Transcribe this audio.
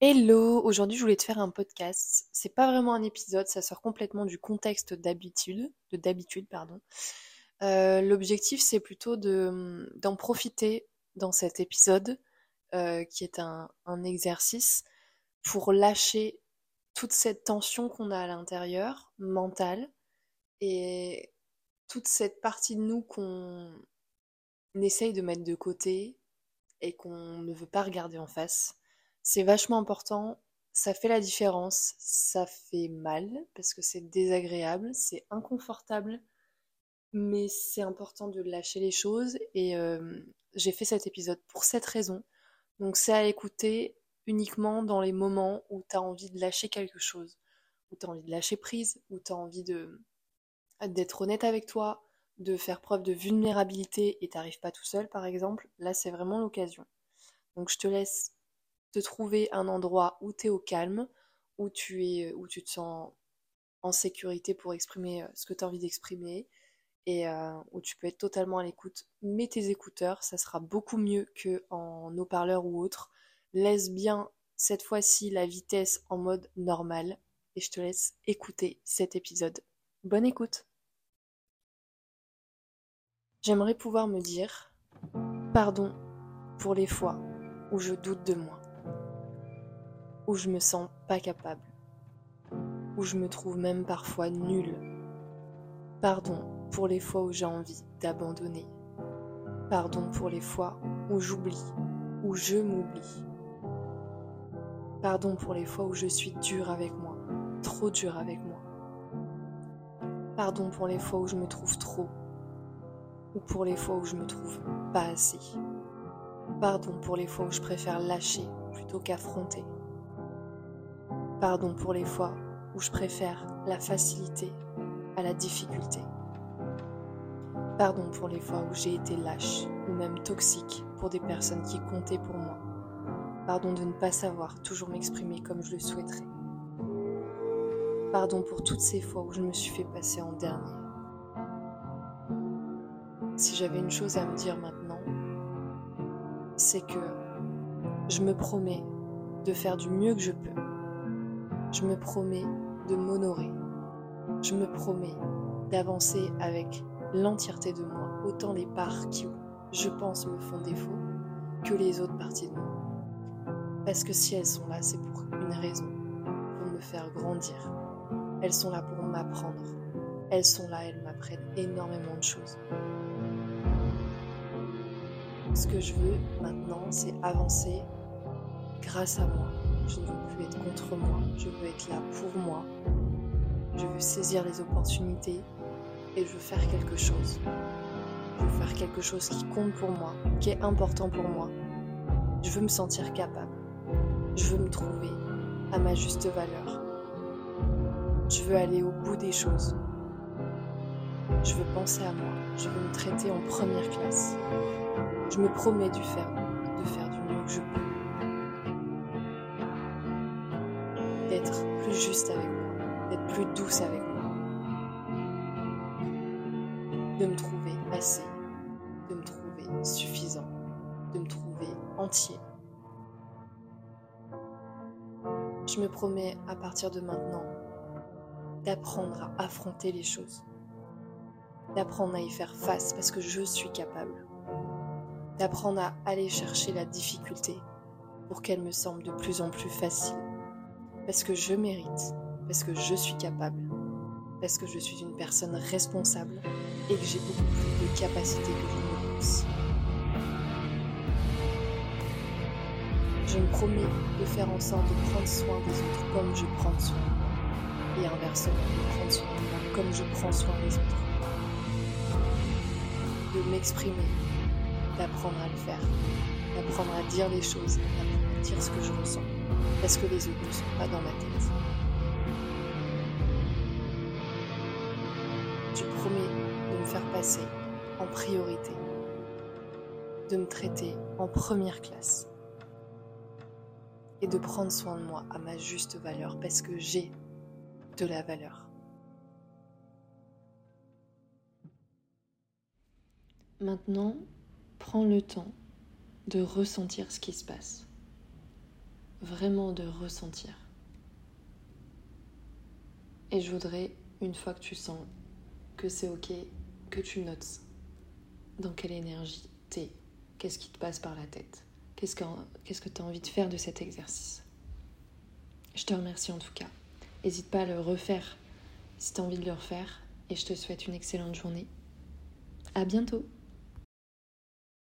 Hello, aujourd'hui je voulais te faire un podcast. C'est pas vraiment un épisode, ça sort complètement du contexte d'habitude, de d'habitude pardon. Euh, l'objectif c'est plutôt de d'en profiter dans cet épisode euh, qui est un exercice pour lâcher toute cette tension qu'on a à l'intérieur, mentale, et toute cette partie de nous qu'on essaye de mettre de côté et qu'on ne veut pas regarder en face. C'est vachement important, ça fait la différence, ça fait mal parce que c'est désagréable, c'est inconfortable, mais c'est important de lâcher les choses et euh, j'ai fait cet épisode pour cette raison. Donc c'est à écouter uniquement dans les moments où tu as envie de lâcher quelque chose, où tu as envie de lâcher prise, où tu as envie d'être honnête avec toi, de faire preuve de vulnérabilité et t'arrives pas tout seul par exemple, là c'est vraiment l'occasion. Donc je te laisse de trouver un endroit où tu es au calme, où tu, es, où tu te sens en sécurité pour exprimer euh, ce que tu as envie d'exprimer et euh, où tu peux être totalement à l'écoute. Mets tes écouteurs, ça sera beaucoup mieux que en haut-parleur ou autre. Laisse bien cette fois-ci la vitesse en mode normal et je te laisse écouter cet épisode. Bonne écoute. J'aimerais pouvoir me dire pardon pour les fois où je doute de moi où je me sens pas capable, où je me trouve même parfois nulle. Pardon pour les fois où j'ai envie d'abandonner. Pardon pour les fois où j'oublie, où je m'oublie. Pardon pour les fois où je suis dur avec moi, trop dur avec moi. Pardon pour les fois où je me trouve trop, ou pour les fois où je me trouve pas assez. Pardon pour les fois où je préfère lâcher plutôt qu'affronter. Pardon pour les fois où je préfère la facilité à la difficulté. Pardon pour les fois où j'ai été lâche ou même toxique pour des personnes qui comptaient pour moi. Pardon de ne pas savoir toujours m'exprimer comme je le souhaiterais. Pardon pour toutes ces fois où je me suis fait passer en dernier. Si j'avais une chose à me dire maintenant, c'est que je me promets de faire du mieux que je peux je me promets de m'honorer. Je me promets d'avancer avec l'entièreté de moi, autant les parts qui, je pense, me font défaut, que les autres parties de moi. Parce que si elles sont là, c'est pour une raison, pour me faire grandir. Elles sont là pour m'apprendre. Elles sont là, elles m'apprennent énormément de choses. Ce que je veux maintenant, c'est avancer grâce à moi, je ne veux plus être contre moi, je veux être là pour moi. Je veux saisir les opportunités et je veux faire quelque chose. Je veux faire quelque chose qui compte pour moi, qui est important pour moi. Je veux me sentir capable. Je veux me trouver à ma juste valeur. Je veux aller au bout des choses. Je veux penser à moi. Je veux me traiter en première classe. Je me promets de faire, de faire du mieux que je peux. Juste avec moi, d'être plus douce avec moi, de me trouver assez, de me trouver suffisant, de me trouver entier. Je me promets à partir de maintenant d'apprendre à affronter les choses, d'apprendre à y faire face parce que je suis capable, d'apprendre à aller chercher la difficulté pour qu'elle me semble de plus en plus facile parce que je mérite, parce que je suis capable, parce que je suis une personne responsable et que j'ai beaucoup plus de capacités que je ne pense. Je me promets de faire en sorte de prendre soin des autres comme je prends soin de moi, et inversement, de prendre soin de moi comme je prends soin des autres. De m'exprimer, d'apprendre à le faire, d'apprendre à dire les choses, d'apprendre à dire ce que je ressens parce que les autres ne sont pas dans ma tête. Je promets de me faire passer en priorité, de me traiter en première classe et de prendre soin de moi à ma juste valeur parce que j'ai de la valeur. Maintenant, prends le temps de ressentir ce qui se passe vraiment de ressentir. Et je voudrais, une fois que tu sens que c'est ok, que tu notes dans quelle énergie t'es, qu'est-ce qui te passe par la tête, qu'est-ce que tu as envie de faire de cet exercice. Je te remercie en tout cas. N'hésite pas à le refaire si tu as envie de le refaire et je te souhaite une excellente journée. À bientôt